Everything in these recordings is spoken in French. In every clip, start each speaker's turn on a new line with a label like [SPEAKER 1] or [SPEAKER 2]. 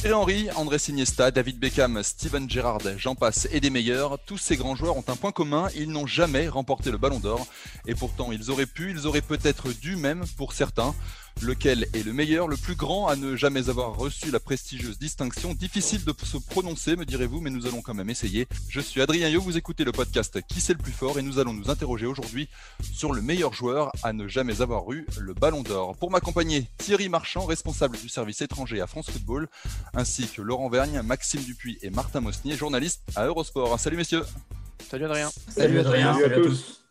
[SPEAKER 1] Thierry Henry, André Iniesta, David Beckham, Steven Gerrard, j'en passe et des meilleurs, tous ces grands joueurs ont un point commun, ils n'ont jamais remporté le ballon d'or. Et pourtant, ils auraient pu, ils auraient peut-être dû même, pour certains. Lequel est le meilleur, le plus grand à ne jamais avoir reçu la prestigieuse distinction? Difficile de se prononcer, me direz-vous, mais nous allons quand même essayer. Je suis Adrien Yo, vous écoutez le podcast Qui c'est le plus fort? Et nous allons nous interroger aujourd'hui sur le meilleur joueur à ne jamais avoir eu le ballon d'or. Pour m'accompagner, Thierry Marchand, responsable du service étranger à France Football, ainsi que Laurent Vergne, Maxime Dupuis et Martin Mosnier, journalistes à Eurosport. Salut messieurs
[SPEAKER 2] Salut Adrien.
[SPEAKER 3] Salut Adrien.
[SPEAKER 4] Salut à tous.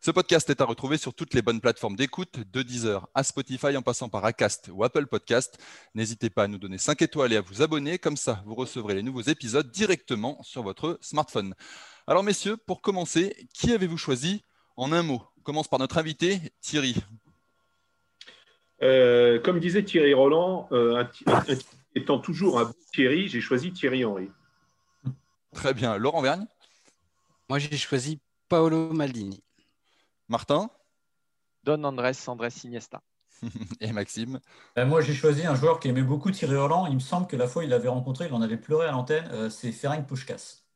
[SPEAKER 1] Ce podcast est à retrouver sur toutes les bonnes plateformes d'écoute, de Deezer à Spotify en passant par Acast ou Apple Podcast. N'hésitez pas à nous donner 5 étoiles et à vous abonner, comme ça vous recevrez les nouveaux épisodes directement sur votre smartphone. Alors messieurs, pour commencer, qui avez-vous choisi en un mot? On commence par notre invité, Thierry.
[SPEAKER 4] Euh, comme disait Thierry Roland, euh, un, un, un, étant toujours un bon Thierry, j'ai choisi Thierry Henry.
[SPEAKER 1] Très bien. Laurent Vergne?
[SPEAKER 2] Moi j'ai choisi Paolo Maldini.
[SPEAKER 1] Martin
[SPEAKER 3] Don Andrés Andrés Iniesta.
[SPEAKER 1] et Maxime
[SPEAKER 5] Ben, moi, j'ai choisi un joueur qui aimait beaucoup Thierry Roland. Il me semble que la fois il l'avait rencontré, il en avait pleuré à l'antenne. euh, c'est Ferenc Puskas.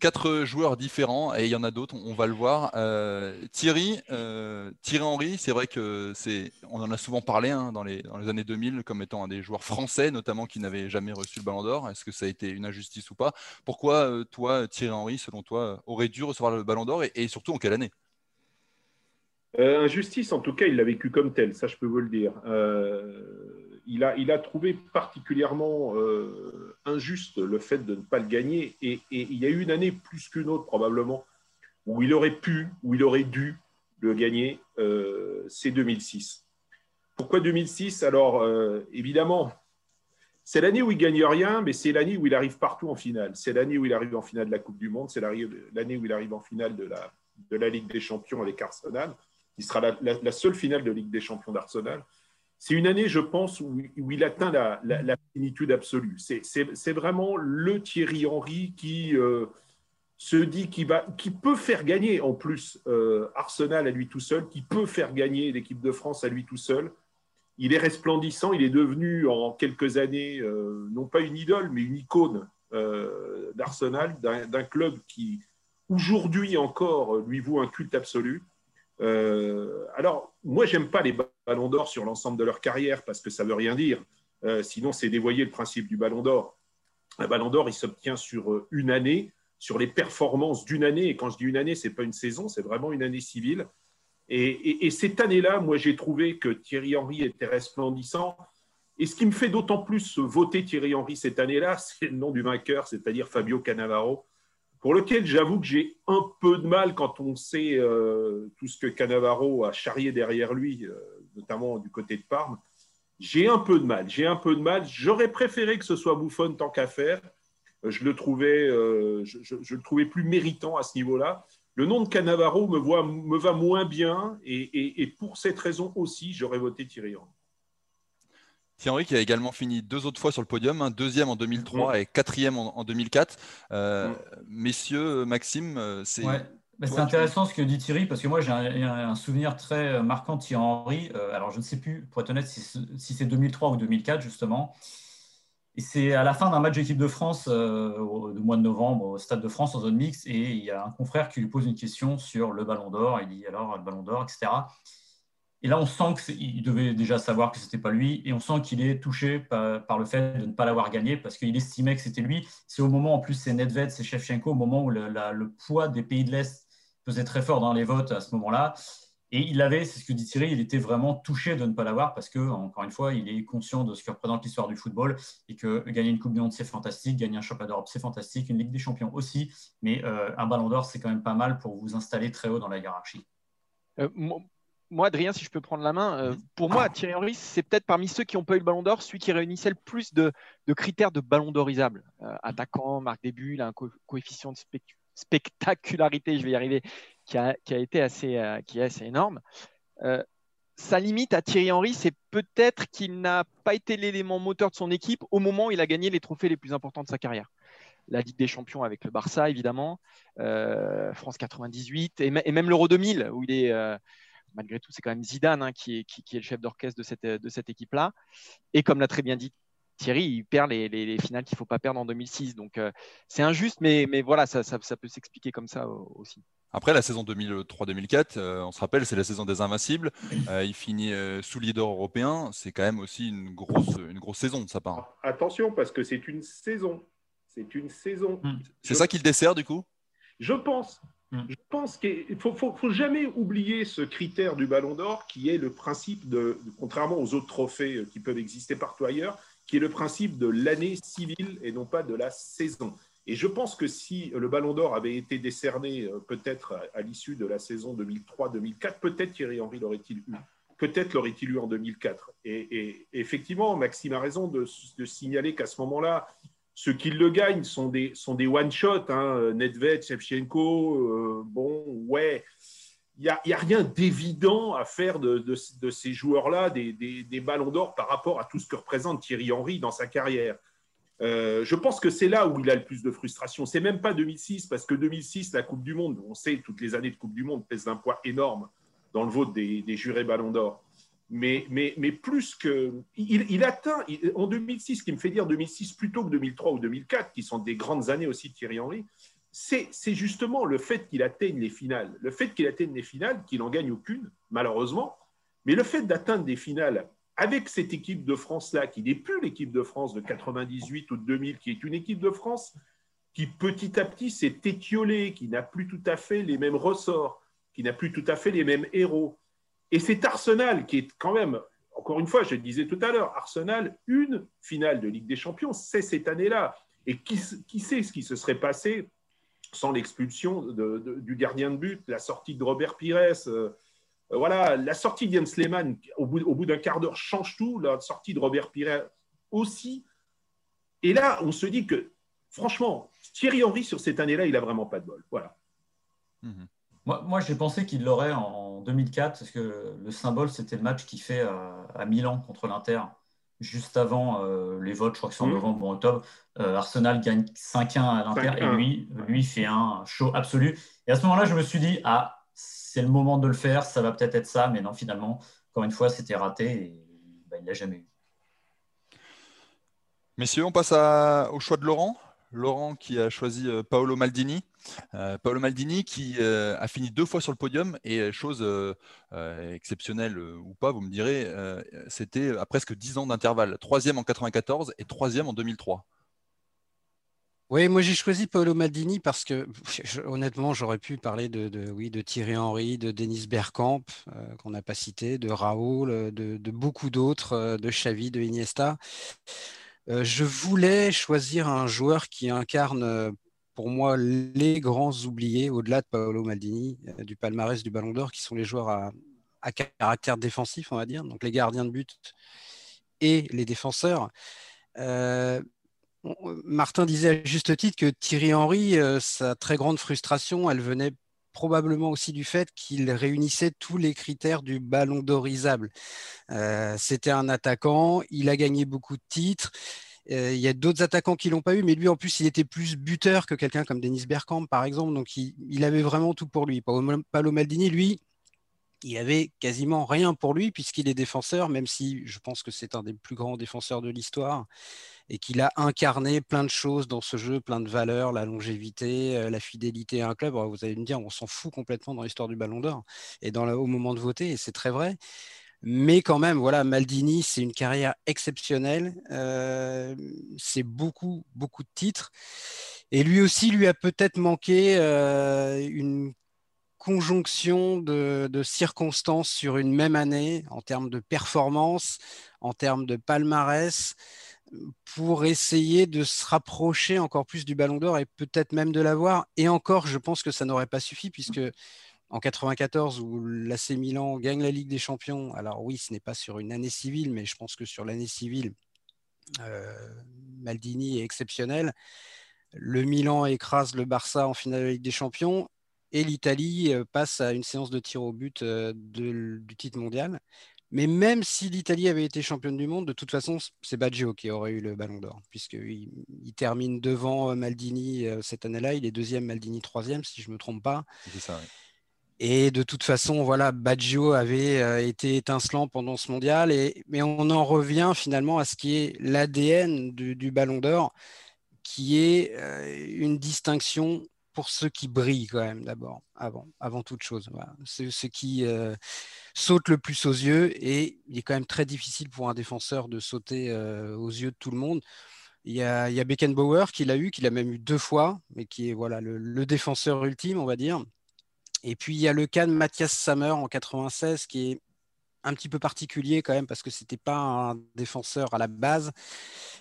[SPEAKER 1] Quatre joueurs différents et il y en a d'autres, on va le voir. Euh, Thierry, euh, Thierry Henry, c'est vrai que c'est, on en a souvent parlé hein, dans, les, années 2000 comme étant un des joueurs français, notamment qui n'avaient jamais reçu le Ballon d'Or. Est-ce que ça a été une injustice ou pas? Pourquoi euh, toi, Thierry Henry, selon toi, aurait dû recevoir le Ballon d'Or et surtout en quelle année?
[SPEAKER 4] Euh, injustice, en tout cas, il l'a vécu comme tel, ça je peux vous le dire. Euh, il, a, il a trouvé particulièrement euh, injuste le fait de ne pas le gagner. Et, et il y a eu une année plus qu'une autre, probablement, où il aurait pu, où il aurait dû le gagner, c'est 2006. Pourquoi 2006 Alors, évidemment, c'est l'année où il gagne rien, mais c'est l'année où il arrive partout en finale. C'est l'année où il arrive en finale de la Coupe du Monde, c'est l'année où il arrive en finale de la, de la Ligue des Champions avec Arsenal qui sera la, seule finale de Ligue des Champions d'Arsenal. C'est une année, je pense, où, il atteint la, la plénitude absolue. C'est vraiment le Thierry Henry qui euh, se dit qu'il qu peut faire gagner, en plus, euh, Arsenal à lui tout seul, qui peut faire gagner l'équipe de France à lui tout seul. Il est resplendissant, il est devenu en quelques années, euh, non pas une idole, mais une icône d'Arsenal, d'un club qui, aujourd'hui encore, lui voue un culte absolu. Euh, alors, moi, j'aime pas les ballons d'or sur l'ensemble de leur carrière parce que ça veut rien dire. Euh, sinon, c'est dévoyer le principe du ballon d'or. Un ballon d'or, il s'obtient sur une année, sur les performances d'une année. Et quand je dis une année, c'est pas une saison, c'est vraiment une année civile. Et, et, et cette année-là, moi, j'ai trouvé que Thierry Henry était resplendissant. Et ce qui me fait d'autant plus voter Thierry Henry cette année-là, c'est le nom du vainqueur, c'est-à-dire Fabio Cannavaro pour lequel j'avoue que j'ai un peu de mal quand on sait euh, tout ce que Cannavaro a charrié derrière lui, euh, notamment du côté de Parme. J'ai un peu de mal, j'ai un peu de mal. J'aurais préféré que ce soit Buffon tant qu'à faire. Je le, trouvais, euh, je, le trouvais plus méritant à ce niveau-là. Le nom de Cannavaro me, va moins bien et pour cette raison aussi, j'aurais voté Thierry Henry.
[SPEAKER 1] Thierry Henry qui a également fini deux autres fois sur le podium, hein, deuxième en 2003 mmh. et quatrième en, en 2004. Euh, mmh. Messieurs, Maxime, c'est.
[SPEAKER 5] Ouais. Bah, c'est intéressant ce que dit Thierry parce que moi j'ai un, un, souvenir très marquant de Thierry Henry. Euh, alors je ne sais plus, pour être honnête, si, si c'est 2003 ou 2004 justement. Et c'est à la fin d'un match d'équipe de France euh, au mois de novembre au Stade de France en zone mixte et il y a un confrère qui lui pose une question sur le Ballon d'Or. Il dit alors le Ballon d'Or, etc. Et là, on sent qu'il devait déjà savoir que ce n'était pas lui, et on sent qu'il est touché par, le fait de ne pas l'avoir gagné, parce qu'il estimait que c'était lui. C'est au moment, en plus, c'est Nedved, c'est Shevchenko, au moment où le poids des pays de l'Est pesait très fort dans les votes à ce moment-là. Et il avait, c'est ce que dit Thierry, il était vraiment touché de ne pas l'avoir parce que, encore une fois, il est conscient de ce que représente l'histoire du football et que gagner une Coupe du Monde, c'est fantastique, gagner un championnat d'Europe, c'est fantastique, une Ligue des Champions aussi, mais euh, un ballon d'or, c'est quand même pas mal pour vous installer très haut dans la hiérarchie.
[SPEAKER 3] Euh, moi, Adrien, si je peux prendre la main, euh, pour moi, Thierry Henry, c'est peut-être parmi ceux qui n'ont pas eu le ballon d'or, celui qui réunissait le plus de, critères de ballon d'orisables. attaquant, marque des buts, il a un coefficient de spectacularité, je vais y arriver, qui a, été assez, qui est assez énorme. Euh, sa limite à Thierry Henry, c'est peut-être qu'il n'a pas été l'élément moteur de son équipe au moment où il a gagné les trophées les plus importants de sa carrière. La Ligue des Champions avec le Barça, évidemment, euh, France 98 et, même l'Euro 2000, où il est, euh, malgré tout, c'est quand même Zidane hein, qui, est, le chef d'orchestre de cette, de cette équipe-là. Et comme l'a très bien dit Thierry, il perd les, finales qu'il ne faut pas perdre en 2006. Donc c'est injuste, mais, mais voilà, ça, ça peut s'expliquer comme ça aussi.
[SPEAKER 1] Après, la saison 2003-2004, euh, on se rappelle, c'est la saison des Invincibles. Euh, il finit euh, sous leader européen. C'est quand même aussi une grosse, une grosse saison de sa part.
[SPEAKER 4] Attention, parce que c'est une saison. C'est une saison.
[SPEAKER 1] Hmm. C'est ça qui le dessert, du coup?
[SPEAKER 4] Je pense. Hmm. Je pense qu'il ne faut, jamais oublier ce critère du Ballon d'Or qui est le principe de, contrairement aux autres trophées qui peuvent exister partout ailleurs, qui est le principe de l'année civile et non pas de la saison. Et je pense que si le Ballon d'Or avait été décerné euh, peut-être à, l'issue de la saison 2003-2004, peut-être Thierry Henry l'aurait-il eu. Peut-être l'aurait-il eu en 2004. Et, effectivement, Maxime a raison de, signaler qu'à ce moment-là, ceux qui le gagnent sont des, one-shots. Hein, Nedved, Shevchenko, euh, bon, ouais. Il n'y a, rien d'évident à faire de, ces joueurs-là des, ballons d'or par rapport à tout ce que représente Thierry Henry dans sa carrière. Euh, je pense que c'est là où il a le plus de frustration. C'est même pas 2006, parce que 2006, la Coupe du Monde, on sait, toutes les années de Coupe du Monde pèsent d'un poids énorme dans le vote des, jurés Ballon d'Or. Mais, plus que. Il, atteint, en 2006, ce qui me fait dire 2006 plutôt que 2003 ou 2004, qui sont des grandes années aussi de Thierry Henry, c'est justement le fait qu'il atteigne les finales. Le fait qu'il atteigne les finales, qu'il n'en gagne aucune, malheureusement, mais le fait d'atteindre des finales avec cette équipe de France-là, qui n'est plus l'équipe de France de 98 ou de 2000, qui est une équipe de France qui petit à petit s'est étiolée, qui n'a plus tout à fait les mêmes ressorts, qui n'a plus tout à fait les mêmes héros. Et c'est Arsenal qui est quand même, encore une fois, je le disais tout à l'heure, Arsenal, une finale de Ligue des Champions, c'est cette année-là. Et qui, sait ce qui se serait passé sans l'expulsion du gardien de but, la sortie de Robert Pires, euh, euh, voilà, la sortie d'Ian Sleman, au bout, d'un quart d'heure, change tout. La sortie de Robert Pires aussi. Et là, on se dit que, franchement, Thierry Henry, sur cette année-là, il n'a vraiment pas de bol. Voilà.
[SPEAKER 5] Moi, j'ai pensé qu'il l'aurait en 2004, parce que le symbole, c'était le match qu'il fait à, Milan contre l'Inter, juste avant euh, les votes, je crois que c'est en mhm. novembre ou octobre. Euh, Arsenal gagne 5-1 à l'Inter, et lui, lui fait un show absolu. Et à ce moment-là, je me suis dit, ah, c'est le moment de le faire, ça va peut-être être ça, mais non, finalement, encore une fois, c'était raté et bah, il ne l'a jamais eu.
[SPEAKER 1] Messieurs, on passe au choix de Laurent? Laurent qui a choisi euh, Paolo Maldini. Euh, Paolo Maldini qui euh, a fini deux fois sur le podium et chose exceptionnelle ou pas, vous me direz, c'était à presque dix ans d'intervalle. Troisième en 94 et troisième en 2003.
[SPEAKER 2] Oui, moi j'ai choisi Paolo Maldini parce que honnêtement, j'aurais pu parler de, oui, de Thierry Henry, de Denis Bergkamp, qu'on n'a pas cité, de Raoul, euh, de, beaucoup d'autres, de Xavi, de Iniesta. Je voulais choisir un joueur qui incarne pour moi les grands oubliés, au-delà de Paolo Maldini, du palmarès du Ballon d'Or, qui sont les joueurs à, caractère défensif, on va dire, donc les gardiens de but et les défenseurs. Martin disait à juste titre que Thierry Henry, euh, sa très grande frustration, elle venait probablement aussi du fait qu'il réunissait tous les critères du ballon d'orisable. Euh, c'était un attaquant, il a gagné beaucoup de titres. Euh, il y a d'autres attaquants qui l'ont pas eu, mais lui en plus il était plus buteur que quelqu'un comme Denis Bergkamp par exemple, donc il, avait vraiment tout pour lui. Paolo Maldini, lui, il avait quasiment rien pour lui puisqu'il est défenseur, même si je pense que c'est un des plus grands défenseurs de l'histoire et qu'il a incarné plein de choses dans ce jeu, plein de valeurs, la longévité, euh, la fidélité à un club. vous allez me dire, on s'en fout complètement dans l'histoire du Ballon d'Or et dans au moment de voter, et c'est très vrai. Mais quand même, voilà, Maldini, c'est une carrière exceptionnelle. Euh, c'est beaucoup, beaucoup de titres. Et lui aussi, lui a peut-être manqué euh, une conjonction de, circonstances sur une même année en termes de performance, en termes de palmarès, pour essayer de se rapprocher encore plus du Ballon d'Or et peut-être même de l'avoir. Et encore, je pense que ça n'aurait pas suffi puisque en 94 où l'AC Milan gagne la Ligue des Champions, alors oui, ce n'est pas sur une année civile, mais je pense que sur l'année civile, euh, Maldini est exceptionnel. Le Milan écrase le Barça en finale de la Ligue des Champions et l'Italie euh, passe à une séance de tir au but euh, du titre mondial. Mais même si l'Italie avait été championne du monde, de toute façon, c'est Baggio qui aurait eu le ballon d'or, puisqu'il il termine devant Maldini cette année-là. Il est deuxième, Maldini troisième, si je ne me trompe pas. Ça, et de toute façon, voilà, Baggio avait euh, été étincelant pendant ce mondial. Et, mais on en revient finalement à ce qui est l'ADN du, Ballon d'Or, qui est euh, une distinction pour ceux qui brillent quand même d'abord, avant, avant toute chose. C'est ce qui euh, saute le plus aux yeux. Et il est quand même très difficile pour un défenseur de sauter aux yeux de tout le monde. Il y a, il Beckenbauer qui l'a eu, qui l'a même eu deux fois, mais qui est voilà le défenseur ultime, on va dire. Et puis il y a le cas de Mathias Sammer en 96 qui est un petit peu particulier quand même parce que c'était pas un défenseur à la base.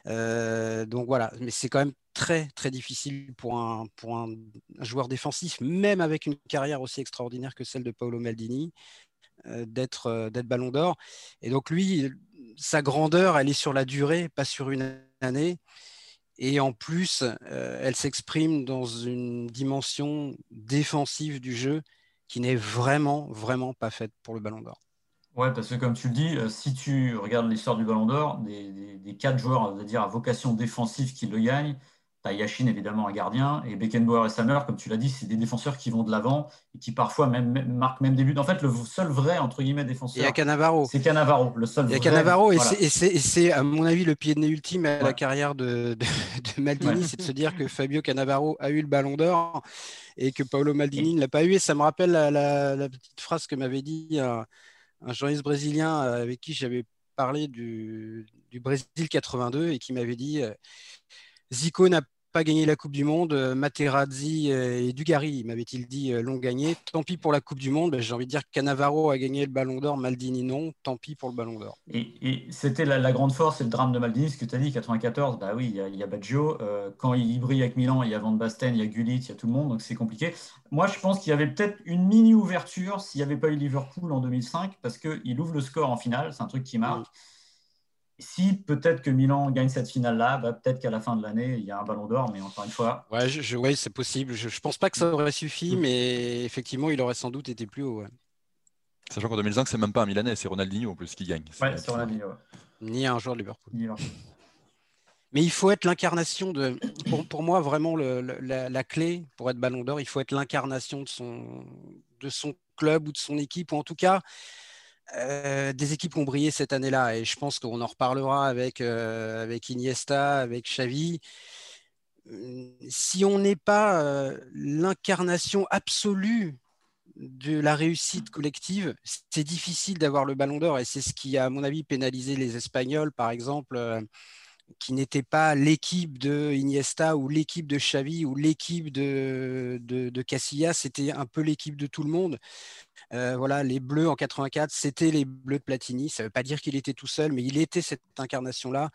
[SPEAKER 2] Euh, donc voilà, mais c'est quand même très très difficile pour un, pour un, joueur défensif, même avec une carrière aussi extraordinaire que celle de Paolo Maldini, euh, d'être euh, d'être Ballon d'Or. Et donc lui, sa grandeur, elle est sur la durée, pas sur une année. Et en plus, elle s'exprime dans une dimension défensive du jeu qui n'est vraiment, vraiment pas faite pour le Ballon d'Or.
[SPEAKER 5] Ouais, parce que comme tu le dis, euh, si tu regardes l'histoire du Ballon d'Or, des, quatre joueurs, à dire à vocation défensive qui le gagnent, tu Yashin, évidemment, un gardien, et Beckenbauer et Sammer, comme tu l'as dit, c'est des défenseurs qui vont de l'avant et qui parfois même, marquent même des buts. En fait, le seul vrai, entre guillemets, défenseur.
[SPEAKER 2] Il y a Cannavaro.
[SPEAKER 5] C'est Cannavaro, le seul
[SPEAKER 2] Il y a Cannavaro, et c'est, à mon avis, le pied de nez ultime à la carrière de, Maldini, c'est de se dire que Fabio Cannavaro a eu le ballon d'or et que Paolo Maldini ne l'a pas eu. Et ça me rappelle la, petite phrase que m'avait dit un, journaliste brésilien avec qui j'avais parlé du, du Brésil 82 et qui m'avait dit euh, Zico n'a pas gagné la Coupe du Monde, euh, Materazzi euh, et Dugarry, m'avait-il dit, euh, l'ont gagné. Tant pis pour la Coupe du Monde. Ben, j'ai envie de dire que Cannavaro a gagné le Ballon d'Or, Maldini non. Tant pis pour le Ballon d'Or.
[SPEAKER 5] Et, c'était la, grande force et le drame de Maldini, ce que tu as dit, 94, bah oui, il y a, Baggio. quand il brille avec Milan, il y a Van Basten, il y a Gullit, il y a tout le monde, donc c'est compliqué. Moi, je pense qu'il y avait peut-être une mini ouverture s'il n'y avait pas eu Liverpool en 2005, parce qu'il ouvre le score en finale, c'est un truc qui marque si peut-être que Milan gagne cette finale-là, bah, peut-être qu'à la fin de l'année, il y a un ballon d'or, mais encore une fois.
[SPEAKER 2] Ouais, je, c'est possible. Je ne pense pas que ça aurait suffi, mm. mais effectivement, il aurait sans doute été plus haut.
[SPEAKER 1] Sachant qu'en 2005, c'est même pas un Milanais, c'est Ronaldinho en plus qui gagne.
[SPEAKER 5] Ouais, c'est Ronaldinho.
[SPEAKER 2] Ni un joueur de Liverpool. Mais il faut être l'incarnation de. Pour, moi, vraiment, la, clé pour être ballon d'or, il faut être l'incarnation de son, de son club ou de son équipe, ou en tout cas euh, des équipes ont brillé cette année-là et je pense qu'on en reparlera avec, euh, avec Iniesta, avec Xavi. Hum, si on n'est pas euh, l'incarnation absolue de la réussite collective, c'est difficile d'avoir le ballon d'or et c'est ce qui a, à mon avis, pénalisé les Espagnols, par exemple, qui n'étaient pas l'équipe de Iniesta ou l'équipe de Xavi ou l'équipe de, de, de Casillas, c'était un peu l'équipe de tout le monde. Euh, voilà, les Bleus en 84, c'était les Bleus de Platini. Ça ne veut pas dire qu'il était tout seul, mais il était cette incarnation-là.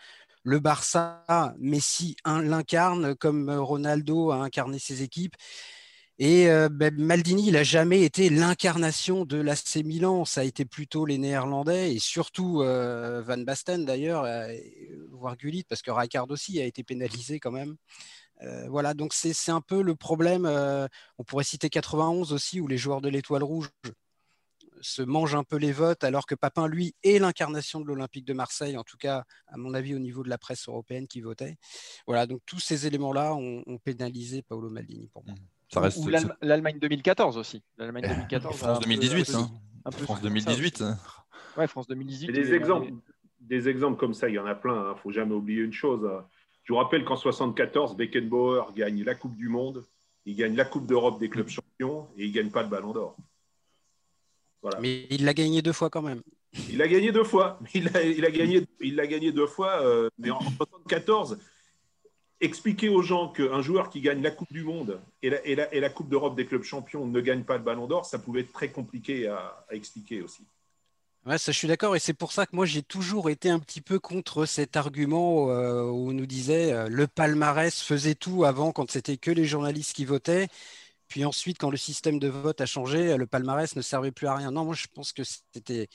[SPEAKER 2] Le Barça, Messi l'incarne comme Ronaldo a incarné ses équipes. Et euh, ben, Maldini, il n'a jamais été l'incarnation de l'AC Milan. Ça a été plutôt les Néerlandais et surtout euh, Van Basten d'ailleurs, voire Gullit, parce que Rijkaard aussi a été pénalisé quand même. voilà, donc c'est un peu le problème. on pourrait citer 91 aussi, où les joueurs de l'Étoile Rouge se mange un peu les votes, alors que Papin, lui, est l'incarnation de l'Olympique de Marseille, en tout cas, à mon avis, au niveau de la presse européenne qui votait. Voilà, donc tous ces éléments-là ont, pénalisé Paolo Maldini pour moi.
[SPEAKER 3] Ça reste, Ou l'Allemagne 2014, aussi. L'Allemagne 2014.
[SPEAKER 1] France 2018. Hein. France 2018.
[SPEAKER 3] Ouais, France 2018.
[SPEAKER 4] des exemples, des exemples comme ça, il y en a plein. Il hein. ne faut jamais oublier une chose. Hein. Je vous rappelle qu'en 74, Beckenbauer gagne la Coupe du Monde, il gagne la Coupe d'Europe des clubs champions et il ne gagne pas le Ballon d'Or.
[SPEAKER 2] Mais il l'a gagné deux fois quand même.
[SPEAKER 4] Il a gagné deux fois. Il a, il a gagné, il l'a gagné deux fois. Euh, mais en 74, expliquer aux gens qu'un joueur qui gagne la Coupe du Monde et la, Coupe d'Europe des clubs champions ne gagne pas le Ballon d'Or, ça pouvait être très compliqué à, expliquer aussi.
[SPEAKER 2] Ouais, ça, je suis d'accord, et c'est pour ça que moi j'ai toujours été un petit peu contre cet argument euh, où on nous disait euh, le palmarès faisait tout avant quand c'était que les journalistes qui votaient, puis ensuite quand le système de vote a changé, le palmarès ne servait plus à rien. Non, moi je pense que c'était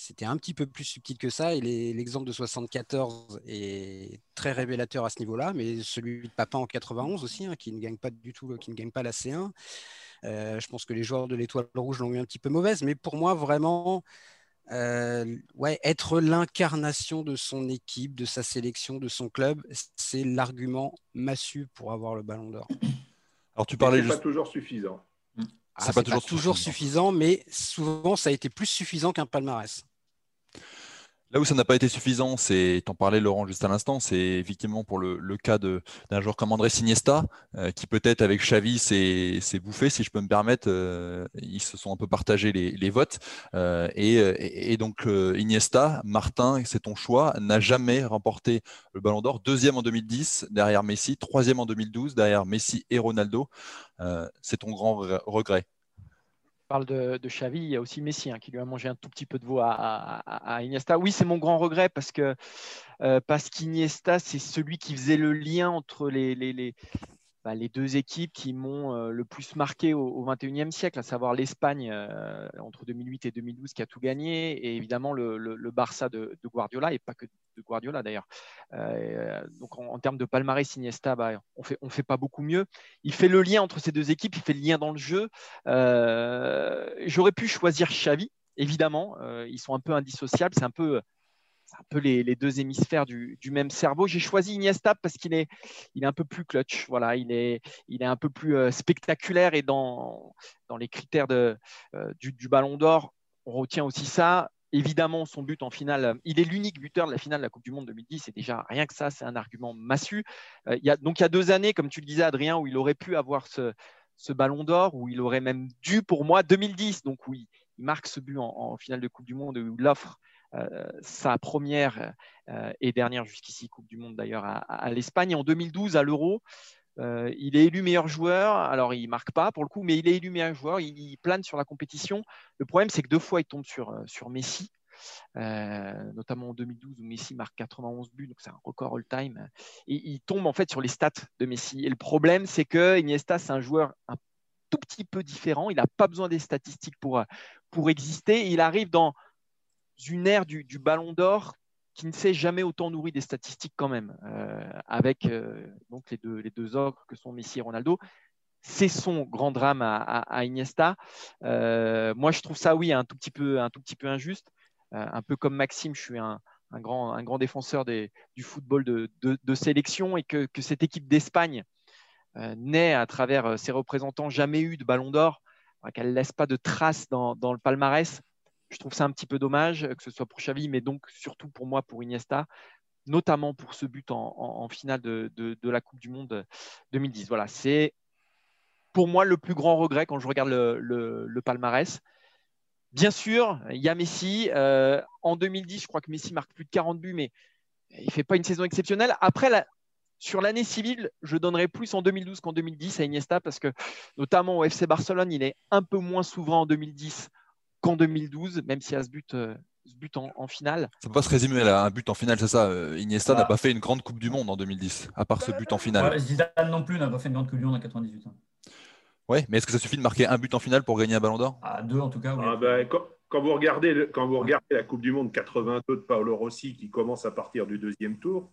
[SPEAKER 2] c'était un petit peu plus subtil que ça. Et l'exemple de 74 est très révélateur à ce niveau-là, mais celui de Papa en 91 aussi, hein, qui ne gagne pas du tout, qui ne gagne pas la C1. Euh, je pense que les joueurs de l'Étoile Rouge l'ont eu un petit peu mauvaise, mais pour moi, vraiment, euh, ouais, être l'incarnation de son équipe, de sa sélection, de son club, c'est l'argument massu pour avoir le Ballon d'Or.
[SPEAKER 4] Alors tu parlais juste... pas toujours suffisant.
[SPEAKER 2] Ah, c'est pas, toujours, toujours suffisant, mais souvent ça a été plus suffisant qu'un palmarès.
[SPEAKER 1] Là où ça n'a pas été suffisant, c'est, t'en parlais Laurent juste à l'instant, c'est effectivement pour le, cas d'un joueur comme André Iniesta, euh, qui peut-être avec Xavi s'est bouffé, si je peux me permettre, euh, ils se sont un peu partagés les, votes. Euh, et, donc Iniesta, Martin, c'est ton choix, n'a jamais remporté le Ballon d'Or, deuxième en 2010 derrière Messi, troisième en 2012 derrière Messi et Ronaldo. c'est ton grand regret
[SPEAKER 3] parle de, de, Xavi, il y a aussi Messi hein, qui lui a mangé un tout petit peu de voix à, Iniesta. Oui, c'est mon grand regret parce que euh, qu'Iniesta, c'est celui qui faisait le lien entre les, bah, les deux équipes qui m'ont euh, le plus marqué au XXIe siècle, à savoir l'Espagne euh, entre 2008 et 2012 qui a tout gagné, et évidemment le, Barça de, Guardiola, et pas que de Guardiola d'ailleurs. Euh, donc en, termes de palmarès, Iniesta, bah, on fait, on fait pas beaucoup mieux. Il fait le lien entre ces deux équipes, il fait le lien dans le jeu. J'aurais pu choisir Xavi, évidemment, ils sont un peu indissociables, c'est un peu un peu les, deux hémisphères du, même cerveau. J'ai choisi Iniesta parce qu'il est, il est un peu plus clutch. Voilà, il est, il est un peu plus euh, spectaculaire et dans, dans les critères de, euh, du, Ballon d'Or, on retient aussi ça. Évidemment, son but en finale, il est l'unique buteur de la finale de la Coupe du Monde 2010. C'est déjà rien que ça, c'est un argument massu. Euh, il y a, donc il y a deux années, comme tu le disais, Adrien, où il aurait pu avoir ce, Ballon d'Or, où il aurait même dû, pour moi, 2010. Donc oui, il marque ce but en, en finale de Coupe du Monde, où il offre euh, sa première euh, et dernière jusqu'ici Coupe du Monde d'ailleurs à, l'Espagne. En 2012, à l'Euro, euh, il est élu meilleur joueur. Alors, il marque pas pour le coup, mais il est élu meilleur joueur. Il, plane sur la compétition. Le problème, c'est que deux fois, il tombe sur, sur Messi, notamment en 2012 où Messi marque 91 buts, donc c'est un record all-time. Et il tombe en fait sur les stats de Messi. Et le problème, c'est que Iniesta, c'est un joueur un tout petit peu différent. Il n'a pas besoin des statistiques pour, pour exister. Il arrive dans une ère du, ballon d'or qui ne s'est jamais autant nourri des statistiques quand même, euh, avec euh, donc les deux, les ogres que sont Messi et Ronaldo. C'est son grand drame à, Iniesta. Euh, moi, je trouve ça, oui, un tout petit peu, injuste. un peu comme Maxime, je suis un, grand, un grand défenseur du football de, sélection et que, que cette équipe d'Espagne naît à travers ses représentants jamais eu de ballon d'or, qu'elle ne laisse pas de traces dans le palmarès je trouve ça un petit peu dommage, que ce soit pour Xavi, mais donc surtout pour moi, pour Iniesta, notamment pour ce but en, finale de, la Coupe du Monde 2010. Voilà, c'est pour moi le plus grand regret quand je regarde le, palmarès. Bien sûr, il y a Messi. Euh, en 2010, je crois que Messi marque plus de 40 buts, mais il ne fait pas une saison exceptionnelle. Après, sur l'année civile, je donnerais plus en 2012 qu'en 2010 à Iniesta parce que, notamment au FC Barcelone, il est un peu moins souverain en 2010 qu'en 2012, même s'il y a ce but, euh, ce but en, finale.
[SPEAKER 1] Ça peut pas se résumer à un but en finale, c'est ça euh, Iniesta n'a bah. pas fait une grande Coupe du Monde en 2010, à part ce but en finale.
[SPEAKER 5] Zidane non plus n'a pas fait une grande Coupe du Monde en 98. Hein.
[SPEAKER 1] Oui, mais est-ce que ça suffit de marquer un but en finale pour gagner un ballon d'or?
[SPEAKER 5] À deux en tout cas.
[SPEAKER 4] Ah, ben, quand, vous regardez, quand vous regardez la Coupe du Monde 82 de Paolo Rossi qui commence à partir du deuxième tour,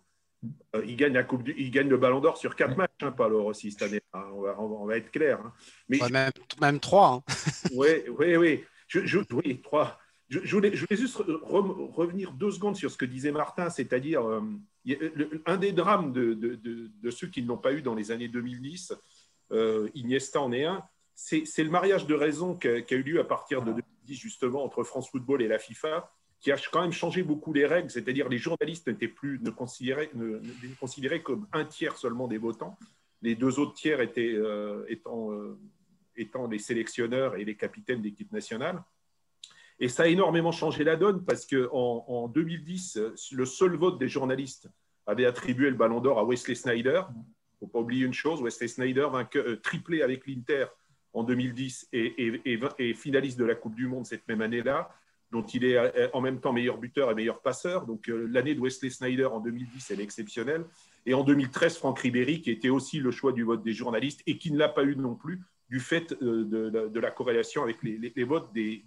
[SPEAKER 4] euh, il, gagne la coupe il gagne le ballon d'or sur quatre matchs, hein, Paolo Rossi, cette année. Hein. On, va, être clair.
[SPEAKER 2] Mais... même, même trois.
[SPEAKER 4] Oui, oui, oui. Je, voulais, juste revenir deux secondes sur ce que disait Martin, c'est-à-dire euh, un des drames de, ceux qui ne l'ont pas eu dans les années 2010, euh, Iniesta en est un, c'est le mariage de raison qui a, eu lieu à partir de 2010 justement entre France Football et la FIFA, qui a quand même changé beaucoup les règles, c'est-à-dire les journalistes n'étaient plus ne considérés, comme un tiers seulement des votants, les deux autres tiers étaient, euh, étant étant les sélectionneurs et les capitaines d'équipe nationale. Et ça a énormément changé la donne parce qu'en en, 2010, le seul vote des journalistes avait attribué le ballon d'or à Wesley Snyder. Il ne faut pas oublier une chose, Wesley Snyder, vainqueur, triplé avec l'Inter en 2010 et, finaliste de la Coupe du Monde cette même année-là, dont il est euh, en même temps meilleur buteur et meilleur passeur. Donc euh, l'année de Wesley Snyder en 2010, elle est exceptionnelle. Et en 2013, Franck Ribéry, qui était aussi le choix du vote des journalistes et qui ne l'a pas eu non plus du fait euh, de, la corrélation avec les, votes des,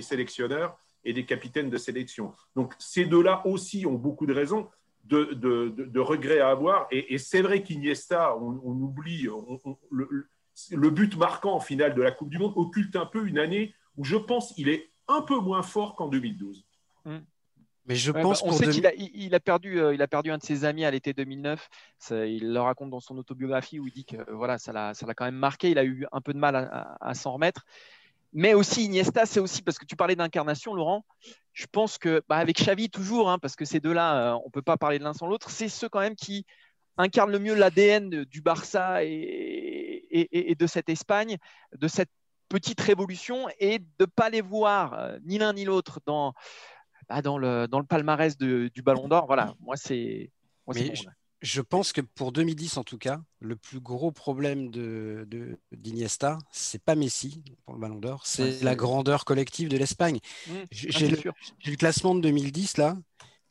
[SPEAKER 4] sélectionneurs et des capitaines de sélection. Donc ces deux-là aussi ont beaucoup de raisons de, regrets à avoir. Et, c'est vrai qu'Iniesta, on, on, oublie, le, le but marquant en finale de la Coupe du Monde occulte un peu une année où je pense qu'il est un peu moins fort qu'en 2012.
[SPEAKER 3] Hmm. Mais je pense bah, on sait qu'il a, il a, perdu, euh, il a perdu un de ses amis à l'été 2009. il le raconte dans son autobiographie où il dit que voilà, ça l'a, ça l'a quand même marqué. Il a eu un peu de mal à, s'en remettre. Mais aussi Iniesta, c'est aussi parce que tu parlais d'incarnation, Laurent. Je pense que bah, avec Xavi toujours, hein, parce que ces deux-là, euh, on peut pas parler de l'un sans l'autre. C'est ceux quand même qui incarnent le mieux l'ADN du Barça et, et, de cette Espagne, de cette petite révolution et de ne pas les voir euh, ni l'un ni l'autre dans, bah, dans, le, dans le palmarès du Ballon d'Or. Voilà, moi c'est.
[SPEAKER 2] je, pense que pour 2010 en tout cas, le plus gros problème de, d'Iniesta, c'est pas Messi pour le Ballon d'Or, c'est la grandeur collective de l'Espagne. Mmh. Ah, j'ai, le, classement de 2010 là.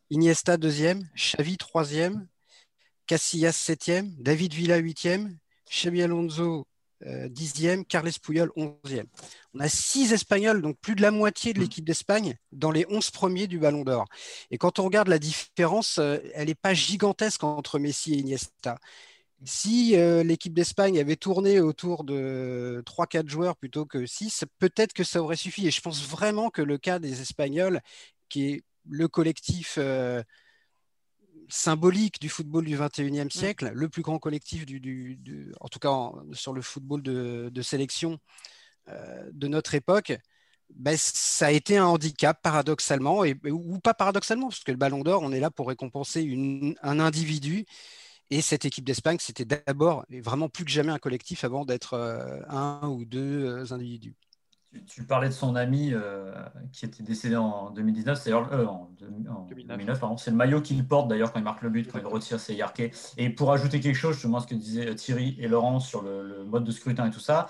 [SPEAKER 2] Iniesta deuxième, Xavi troisième, Casillas septième, David Villa huitième, Xabi Alonso 10e, euh, Carles Puyol 11e. On a six Espagnols, donc plus de la moitié de mm. l'équipe d'Espagne, dans les 11 premiers du Ballon d'Or. Et quand on regarde la différence, euh, elle n'est pas gigantesque entre Messi et Iniesta. Si euh, l'équipe d'Espagne avait tourné autour de 3-4 joueurs plutôt que 6, peut-être que ça aurait suffi. Et je pense vraiment que le cas des Espagnols, qui est le collectif symbolique du football du 21e mm. siècle, le plus grand collectif, du, en tout cas sur le football de, sélection euh, de notre époque, ben, ça a été un handicap paradoxalement, et, ou pas paradoxalement, parce que le ballon d'or, on est là pour récompenser un individu. Et cette équipe d'Espagne, c'était d'abord, et vraiment plus que jamais, un collectif avant d'être euh, un ou deux euh, individus.
[SPEAKER 5] Tu, parlais de son ami euh, qui était décédé en 2019, c'est euh, en, 2009, c'est le maillot qu'il porte d'ailleurs quand il marque le but, quand il retire ses yarkés. Et pour ajouter quelque chose, justement ce que disaient Thierry et Laurent sur le, mode de scrutin et tout ça,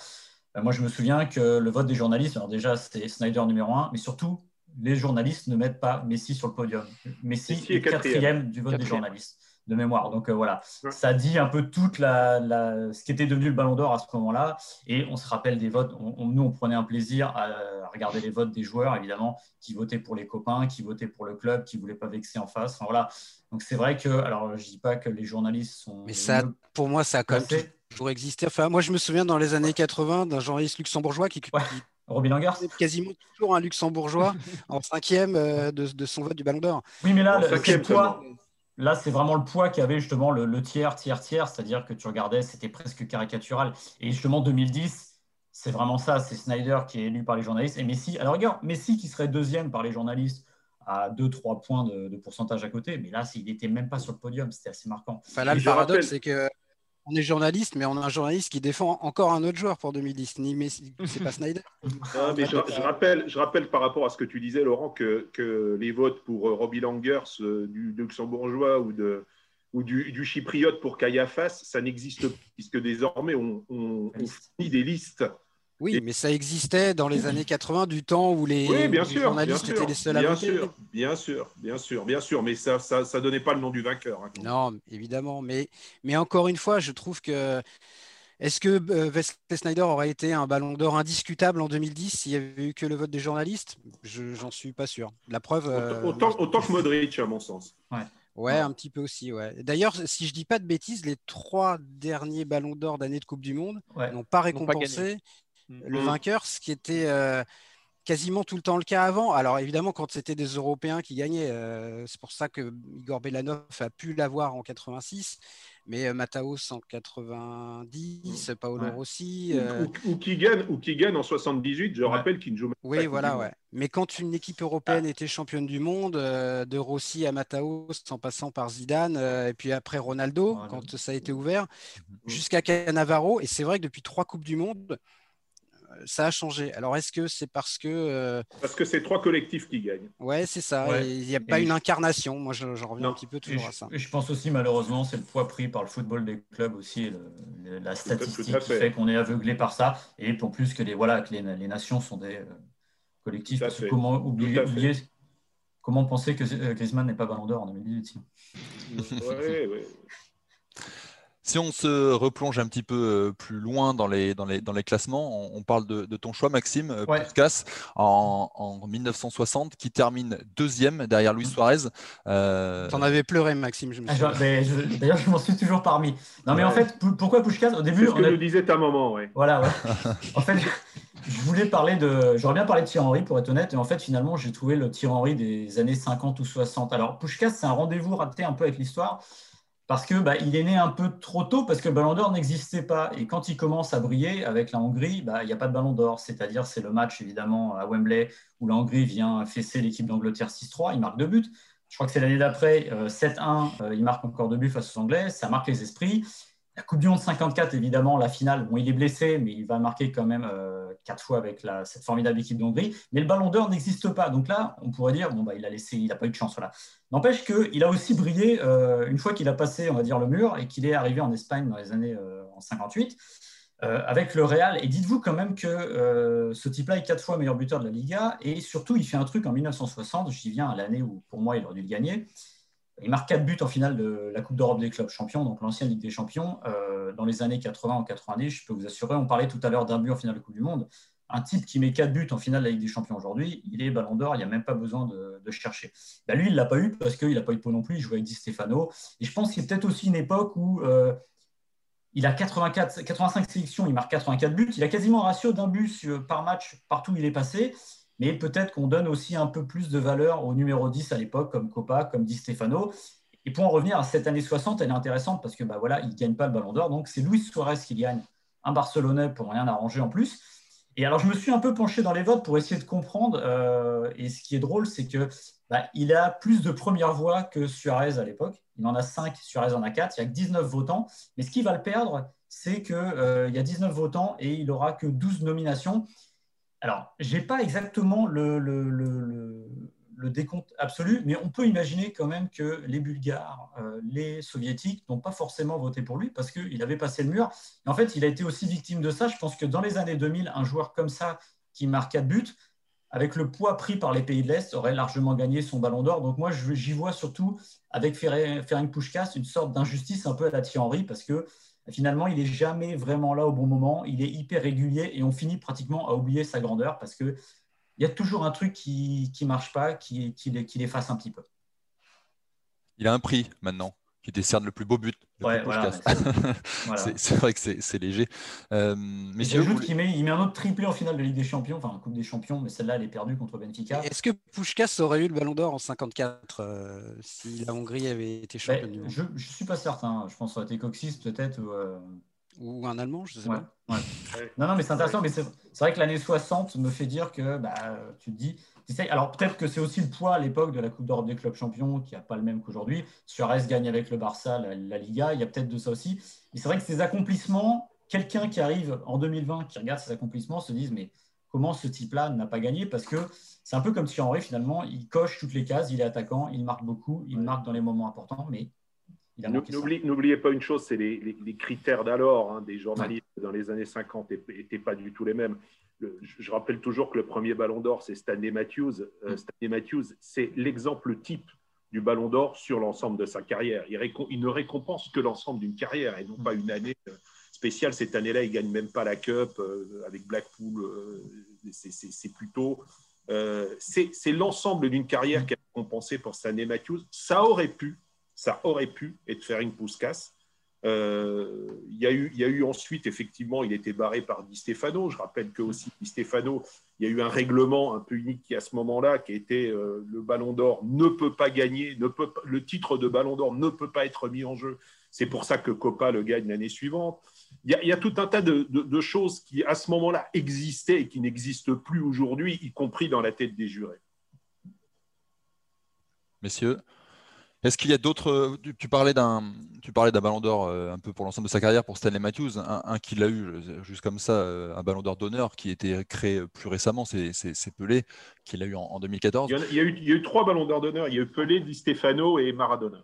[SPEAKER 5] euh, moi je me souviens que le vote des journalistes, alors déjà c'est Snyder numéro un, mais surtout les journalistes ne mettent pas Messi sur le podium. Messi, est quatrième, du vote des journalistes de mémoire. Donc euh, voilà, ça dit un peu toute la, ce qui était devenu le Ballon d'Or à ce moment-là. Et on se rappelle des votes. nous, on prenait un plaisir à, regarder les votes des joueurs, évidemment, qui votaient pour les copains, qui votaient pour le club, qui ne voulaient pas vexer en face. voilà. Donc c'est vrai que, alors je dis pas que les journalistes sont.
[SPEAKER 2] Mais ça, pour moi, ça a quand même toujours existé. Enfin, moi, je me souviens dans les années 80 d'un journaliste luxembourgeois qui,
[SPEAKER 5] Robin Langars
[SPEAKER 2] Quasiment toujours un luxembourgeois en cinquième euh, de, de, son vote du Ballon d'Or.
[SPEAKER 5] Oui, mais là, le, poids, Là, c'est vraiment le poids qu'il y avait justement le, tiers, tiers, tiers, c'est-à-dire que tu regardais, c'était presque caricatural. Et justement, 2010, c'est vraiment ça, c'est Snyder qui est élu par les journalistes et Messi. Alors regarde, Messi qui serait deuxième par les journalistes à 2-3 points de, pourcentage à côté, mais là, il n'était même pas sur le podium, c'était assez marquant.
[SPEAKER 2] Enfin, là, le paradoxe, c'est que on est journaliste, mais on a un journaliste qui défend encore un autre joueur pour 2010. Ni Messi, c'est pas Snyder.
[SPEAKER 4] je, rappelle, je rappelle par rapport à ce que tu disais, Laurent, que, que les votes pour euh, Robbie Langers euh, du luxembourgeois ou, de, ou du, du chypriote pour Kayafas, ça n'existe pas, puisque désormais on, on, on finit des listes
[SPEAKER 2] oui, mais ça existait dans les années 80, du temps où les, journalistes étaient les seuls à
[SPEAKER 4] bien Sûr, bien sûr, bien sûr, bien sûr, mais ça ça, ça donnait pas le nom du vainqueur. Hein,
[SPEAKER 2] non, évidemment, mais, mais encore une fois, je trouve que est-ce que euh, Wesley Snyder aurait été un ballon d'or indiscutable en 2010 s'il n'y avait eu que le vote des journalistes? Je j'en suis pas sûr. La preuve.
[SPEAKER 4] Autant, euh, autant, que Modric, à mon sens.
[SPEAKER 2] Ouais. Ouais, un petit peu aussi. Ouais. D'ailleurs, si je dis pas de bêtises, les trois derniers ballons d'or d'année de Coupe du Monde n'ont pas récompensé le mm. vainqueur, ce qui était euh, quasiment tout le temps le cas avant. Alors évidemment, quand c'était des Européens qui gagnaient, euh, c'est pour ça que Igor Belanov a pu l'avoir en 86, mais euh, Mataos en 90, mm. Paolo Rossi.
[SPEAKER 4] Ou, qui gagne, ou qui gagne en 78, je rappelle qu'il ne joue
[SPEAKER 2] Oui, voilà, ouais. Mais quand une équipe européenne était championne du monde, de Rossi à Mataos, en passant par Zidane, et puis après Ronaldo, quand ça a été ouvert, mm. jusqu'à Cannavaro, et c'est vrai que depuis trois Coupes du Monde, ça a changé. Alors, est-ce que c'est parce que. Euh,
[SPEAKER 4] parce que c'est trois collectifs qui gagnent.
[SPEAKER 2] Ouais, c'est ça. Il n'y a pas une incarnation. Moi, j'en reviens un petit peu toujours à ça.
[SPEAKER 5] Je pense aussi, malheureusement, c'est le poids pris par le football des clubs aussi, la statistique qui fait, qu'on est aveuglé par ça. Et en plus que les, voilà, que les, nations sont des euh, collectifs. comment oublier, Comment penser que Griezmann n'est pas ballon d'or en 2018 Oui, oui.
[SPEAKER 1] Si on se replonge un petit peu euh, plus loin dans les, dans les, dans les classements, on, parle de, ton choix, Maxime euh, ouais. en, 1960, qui termine deuxième derrière Luis Suarez.
[SPEAKER 2] Euh... T'en avais pleuré, Maxime.
[SPEAKER 5] Je ah, D'ailleurs, je m'en suis toujours parmi. Non, mais en fait, pourquoi Pushkas Au début,
[SPEAKER 4] c'est ce que nous disait ta maman, oui.
[SPEAKER 5] Voilà, ouais. en fait, je voulais parler de. J'aurais bien parlé de Thierry Henry, pour être honnête. Et en fait, finalement, j'ai trouvé le Thierry Henry des années 50 ou 60. Alors, Pushkas, c'est un rendez-vous raté un peu avec l'histoire parce que bah, il est né un peu trop tôt parce que le Ballon d'Or n'existait pas. Et quand il commence à briller avec la Hongrie, bah, il n'y a pas de Ballon d'Or. C'est-à-dire, c'est le match évidemment à Wembley où la Hongrie vient fesser l'équipe d'Angleterre 6-3. Il marque deux buts. Je crois que c'est l'année d'après, 7-1, euh, euh, il marque encore deux buts face aux Anglais. Ça marque les esprits. La Coupe du Monde 54, évidemment, la finale, bon, il est blessé, mais il va marquer quand même euh, quatre fois avec cette formidable équipe d'Hongrie. Mais le ballon d'or n'existe pas. Donc là, on pourrait dire, bon, bah, il a laissé, il n'a pas eu de chance. Voilà. N'empêche qu'il a aussi brillé euh, une fois qu'il a passé, on va dire, le mur et qu'il est arrivé en Espagne dans les années euh, en 58 avec le Real. Et dites-vous quand même que ce type-là est quatre fois meilleur buteur de la Liga. Et surtout, il fait un truc en 1960. J'y viens à l'année où, pour moi, il aurait dû le gagner. Il marque 4 buts en finale de la Coupe d'Europe des clubs champions, donc l'ancienne Ligue des champions, euh, dans les années 80 ou 90. Je peux vous assurer, on parlait tout à l'heure d'un but en finale de Coupe du Monde. Un type qui met 4 buts en finale de la Ligue des champions aujourd'hui, il est ballon d'or, il n'y a même pas besoin de, chercher. Ben, lui, il ne l'a pas eu parce qu'il n'a pas eu de peau non plus, il jouait avec Di Stefano. Et je pense qu'il y a peut-être aussi une époque où euh, il a 84, 85 sélections, il marque 84 buts, il a quasiment un ratio d'un but par match partout où il est passé mais peut-être qu'on donne aussi un peu plus de valeur au numéro 10 à l'époque, comme Copa, comme Di Stefano. Et pour en revenir à cette année 60, elle est intéressante parce que bah voilà, il ne gagne pas le ballon d'or. Donc c'est Luis Suarez qui gagne un Barcelonais pour rien arranger en plus. Et alors je me suis un peu penché dans les votes pour essayer de comprendre. Euh, et ce qui est drôle, c'est que bah, il a plus de premières voix que Suarez à l'époque. Il en a 5, Suarez en a 4. Il y a que 19 votants. Mais ce qui va le perdre, c'est qu'il euh, y a 19 votants et il n'aura que 12 nominations. Alors, je n'ai pas exactement le, décompte absolu, mais on peut imaginer quand même que les Bulgares, euh, les Soviétiques n'ont pas forcément voté pour lui parce qu'il avait passé le mur. en fait, il a été aussi victime de ça. Je pense que dans les années 2000, un joueur comme ça qui marque 4 buts, avec le poids pris par les pays de l'Est, aurait largement gagné son ballon d'or. Donc moi, j'y vois surtout avec Ferenc Puskás une sorte d'injustice un peu à la Thierry Henry parce que finalement, il n'est jamais vraiment là au bon moment. Il est hyper régulier et on finit pratiquement à oublier sa grandeur parce qu'il y a toujours un truc qui ne marche pas, qui, qui, qui l'efface un petit peu.
[SPEAKER 1] Il a un prix maintenant qui décerne le plus beau but. c'est vrai que c'est léger.
[SPEAKER 5] Euh, J'ajoute qu'il met, il met un autre triplé en finale de Ligue des Champions, enfin Coupe des Champions, mais celle-là, elle est perdue contre Benfica.
[SPEAKER 2] Est-ce que Pushkas aurait eu le Ballon d'Or en 54 euh, si la Hongrie avait été ben, championne
[SPEAKER 5] Je ne suis pas certain. Je pense que ça aurait été Coxis peut-être. Ou, euh,
[SPEAKER 2] ou un Allemand, je sais pas.
[SPEAKER 5] Non, non, mais c'est intéressant. Mais c'est vrai que l'année 60 me fait dire que bah, tu te dis, alors peut-être que c'est aussi le poids à l'époque de la Coupe d'Europe des clubs champions qui n'a pas le même qu'aujourd'hui. Suarez gagne avec le Barça la, Liga, il y a peut-être de ça aussi. Et c'est vrai que ces accomplissements, quelqu'un qui arrive en 2020, qui regarde ces accomplissements, se dise mais comment ce type-là n'a pas gagné? Parce que c'est un peu comme Thierry Henry finalement, il coche toutes les cases, il est attaquant, il marque beaucoup, il marque dans les moments importants, mais
[SPEAKER 4] N'oubliez pas une chose, c'est les, critères d'alors hein, des journalistes dans les années 50 n'étaient pas du tout les mêmes je rappelle toujours que le premier ballon d'or, c'est Stanley Matthews. Euh, mm. Stanley Matthews, c'est l'exemple type du ballon d'or sur l'ensemble de sa carrière. Il, ne récompense que l'ensemble d'une carrière et non pas une année euh, spéciale. Cette année-là, il ne gagne même pas la Cup euh, avec Blackpool. c'est plutôt. c'est l'ensemble d'une carrière qui a compensé pour Stanley Matthews. Ça aurait pu, ça aurait pu être faire une pousse-casse. Euh, il, y a eu, il y a eu ensuite, effectivement, il était barré par Di Stefano. Je rappelle que aussi Di Stefano, il y a eu un règlement un peu unique qui, à ce moment-là, qui était euh, le Ballon d'Or ne peut pas gagner, ne peut le titre de Ballon d'Or ne peut pas être mis en jeu. C'est pour ça que Copa le gagne l'année suivante. Il y, a, tout un tas de choses qui, à ce moment-là, existaient et qui n'existent plus aujourd'hui, y compris dans la tête des jurés.
[SPEAKER 1] Messieurs, Est-ce qu'il y a d'autres. Tu, parlais d'un, tu parlais d'un ballon d'or euh, un peu pour l'ensemble de sa carrière pour Stanley Matthews, un, qui l'a eu juste comme ça, euh, un ballon d'or d'honneur qui a été créé plus récemment, c'est, Pelé, qui l'a eu en, 2014.
[SPEAKER 4] Il y, a, eu, il y, a eu, trois ballons d'or d'honneur. Il y a eu Pelé, Di Stefano et Maradona.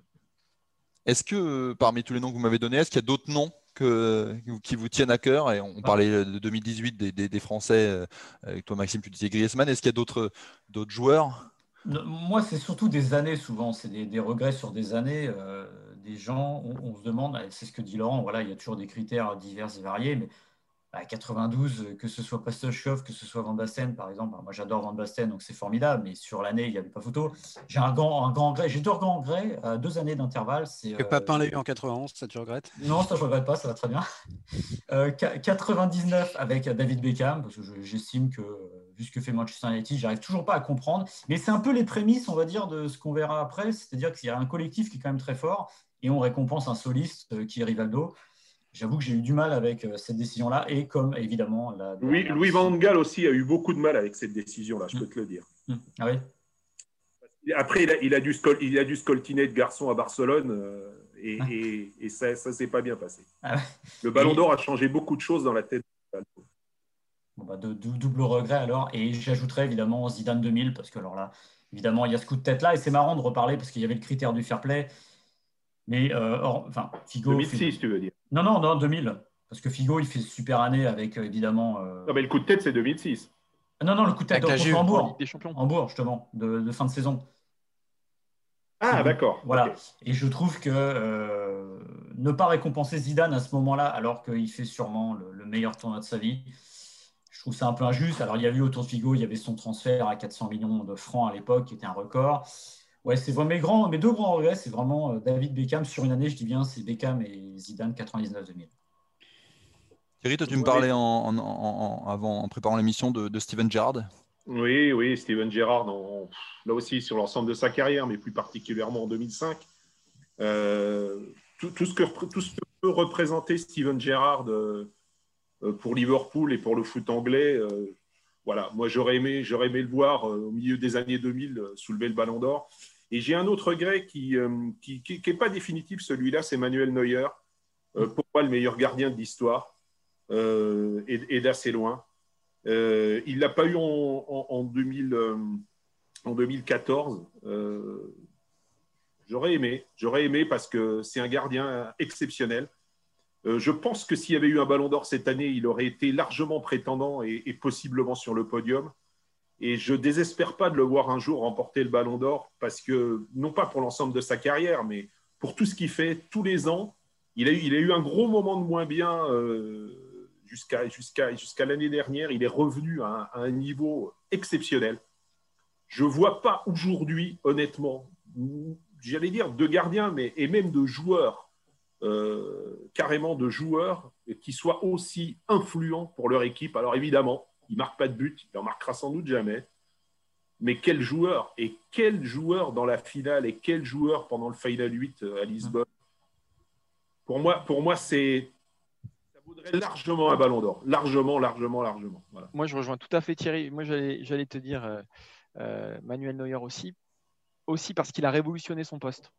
[SPEAKER 1] Est-ce que parmi tous les noms que vous m'avez donnés, est-ce qu'il y a d'autres noms que, qui vous tiennent à cœur? Et on parlait de 2018 des, des, Français. Euh, avec toi, Maxime, tu disais Griezmann. Est-ce qu'il y a d'autres, d'autres joueurs?
[SPEAKER 5] Moi, c'est surtout des années souvent, c'est des, regrets sur des années. Euh, des gens, on, se demande, c'est ce que dit Laurent, voilà, il y a toujours des critères divers et variés, mais à 92, que ce soit Pastelschoff, que ce soit Van Basten, par exemple. Moi, j'adore Van Basten, donc c'est formidable, mais sur l'année, il n'y avait pas photo. J'ai un grand, un grand regret. J'ai deux grands regrets, à deux années d'intervalle.
[SPEAKER 2] Que Papin l'a eu en 91, ça tu regrettes?
[SPEAKER 5] Non, ça je ne regrette pas, ça va très bien. 99 euh, avec David Beckham, parce que j'estime que, vu ce que fait Manchester United, j'arrive toujours pas à comprendre. Mais c'est un peu les prémices, on va dire, de ce qu'on verra après. C'est-à-dire qu'il y a un collectif qui est quand même très fort, et on récompense un soliste euh, qui est Rivaldo. J'avoue que j'ai eu du mal avec euh, cette décision-là et comme évidemment la.
[SPEAKER 4] Louis, Louis Van Gaal aussi a eu beaucoup de mal avec cette décision-là, je peux te le dire.
[SPEAKER 5] Mmh. Ah oui.
[SPEAKER 4] Après, il a, il a, dû, il a dû scoltiner de garçon à Barcelone euh, et, ah. et, et, ça ne s'est pas bien passé. Ah le Ballon d'Or a changé beaucoup de choses dans la tête.
[SPEAKER 5] Bon bah de, double regret alors. Et j'ajouterais évidemment Zidane 2000 parce que alors là, évidemment, il y a ce coup de tête là et c'est marrant de reparler parce qu'il y avait le critère du fair play. Mais euh, enfin,
[SPEAKER 4] Figo. 2006, tu veux dire
[SPEAKER 5] Non, non, non, 2000. Parce que Figo, il fait super année avec euh, évidemment. Euh,
[SPEAKER 4] non, mais le coup de tête, c'est 2006.
[SPEAKER 5] Non, non, le coup de tête contre Hambourg. Des champions. Hambourg, justement, de, fin de saison.
[SPEAKER 4] Ah, d'accord.
[SPEAKER 5] Voilà. Et je trouve que ne pas récompenser Zidane à ce moment-là, alors qu'il fait sûrement le, meilleur tournoi de sa vie, je trouve ça un peu injuste. Alors, il y a eu autour de Figo, il y avait son transfert à 400 millions de francs à l'époque, qui était un record. Ouais, c'est vraiment mes, grands, mes deux grands regrets, c'est vraiment euh, David Beckham sur une année, je dis bien, c'est Beckham et Zidane 99-2000.
[SPEAKER 1] Thierry, toi, tu me parlais en, avant, en préparant l'émission de, Steven Gerrard.
[SPEAKER 4] Oui, oui, Steven Gerrard, là aussi sur l'ensemble de sa carrière, mais plus particulièrement en 2005. Euh, tout, ce que, tout, ce que, peut représenter Steven Gerrard euh, pour Liverpool et pour le foot anglais, voilà, moi j'aurais aimé, j'aurais aimé le voir au milieu des années 2000 soulever le ballon d'or. Et j'ai un autre regret qui n'est qui, qui, pas définitif, celui-là, c'est Manuel Neuer. Euh, pour moi, le meilleur gardien de l'histoire, euh, et, d'assez loin. Euh, il ne l'a pas eu en, en, 2000, en 2014. j'aurais aimé, j'aurais aimé parce que c'est un gardien exceptionnel. Je pense que s'il y avait eu un ballon d'or cette année, il aurait été largement prétendant et, possiblement sur le podium. Et je désespère pas de le voir un jour remporter le Ballon d'Or parce que, non pas pour l'ensemble de sa carrière, mais pour tout ce qu'il fait tous les ans. Il a eu, un gros moment de moins bien euh, jusqu'à l'année dernière. Il est revenu à un, niveau exceptionnel. Je ne vois pas aujourd'hui, honnêtement, j'allais dire de gardiens, mais et même de joueurs, euh, carrément de joueurs qui soient aussi influents pour leur équipe. Alors évidemment, il marque pas de but, il en marquera sans doute jamais. Mais quel joueur Et quel joueur dans la finale Et quel joueur pendant le Final 8 euh, à Lisbonne? Pour moi, pour moi c'est largement un ballon d'or. Largement, largement, largement.
[SPEAKER 3] Moi, je rejoins tout à fait Thierry. Moi, j'allais te dire euh, Manuel Neuer aussi, aussi parce qu'il a révolutionné son poste.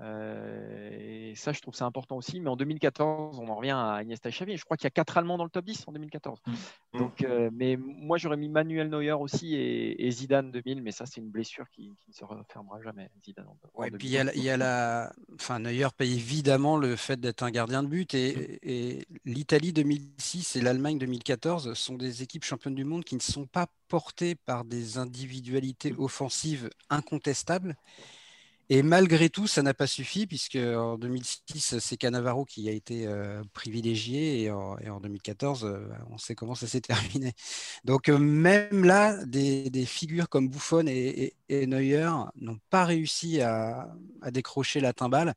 [SPEAKER 3] Euh, et ça, je trouve ça important aussi. Mais en 2014, on en revient à Iniesta Xavi. Je crois qu'il y a quatre Allemands dans le top 10 en 2014. Mm. Donc, euh, mais moi, j'aurais mis Manuel Neuer aussi et, Zidane 2000. Mais ça, c'est une blessure qui, ne se refermera jamais. Zidane.
[SPEAKER 2] ouais, puis il y, a, la, enfin, Neuer paye évidemment le fait d'être un gardien de but. Et, et l'Italie 2006 et l'Allemagne 2014 sont des équipes championnes du monde qui ne sont pas portées par des individualités offensives incontestables et malgré tout, ça n'a pas suffi, puisque en 2006, c'est Canavaro qui a été euh, privilégié, et en, 2014, euh, on sait comment ça s'est terminé. Donc euh, même là, des, figures comme Buffon et, Neuer n'ont pas réussi à, décrocher la timbale.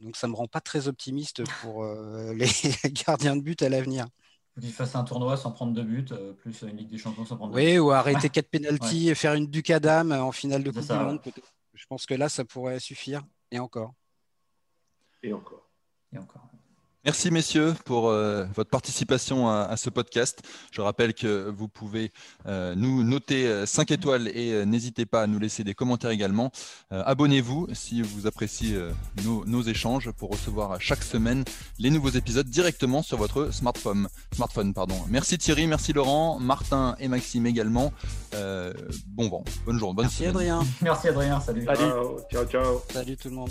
[SPEAKER 2] Donc ça ne me rend pas très optimiste pour les gardiens de but à l'avenir.
[SPEAKER 5] Qu'il fasse un tournoi sans prendre de but, plus une Ligue des Champions sans prendre de
[SPEAKER 2] but. Oui, ou arrêter quatre pénalties et faire une Ducadam en finale de Coupe du Monde, peut-être. Je pense que là, ça pourrait suffire. Et encore.
[SPEAKER 4] Et encore.
[SPEAKER 5] Et encore.
[SPEAKER 1] Merci messieurs pour euh, votre participation à, ce podcast. Je rappelle que vous pouvez euh, nous noter 5 euh, étoiles et n'hésitez pas à nous laisser des commentaires également. Abonnez-vous si vous appréciez nos, nos, échanges pour recevoir chaque semaine les nouveaux épisodes directement sur votre smartphone. smartphone pardon. Merci Thierry, merci Laurent, Martin et Maxime également. bon vent, bonne journée, bonne
[SPEAKER 2] Merci Adrien.
[SPEAKER 5] Merci Adrien, salut.
[SPEAKER 4] Salut. Ciao, ciao.
[SPEAKER 2] Salut tout le monde.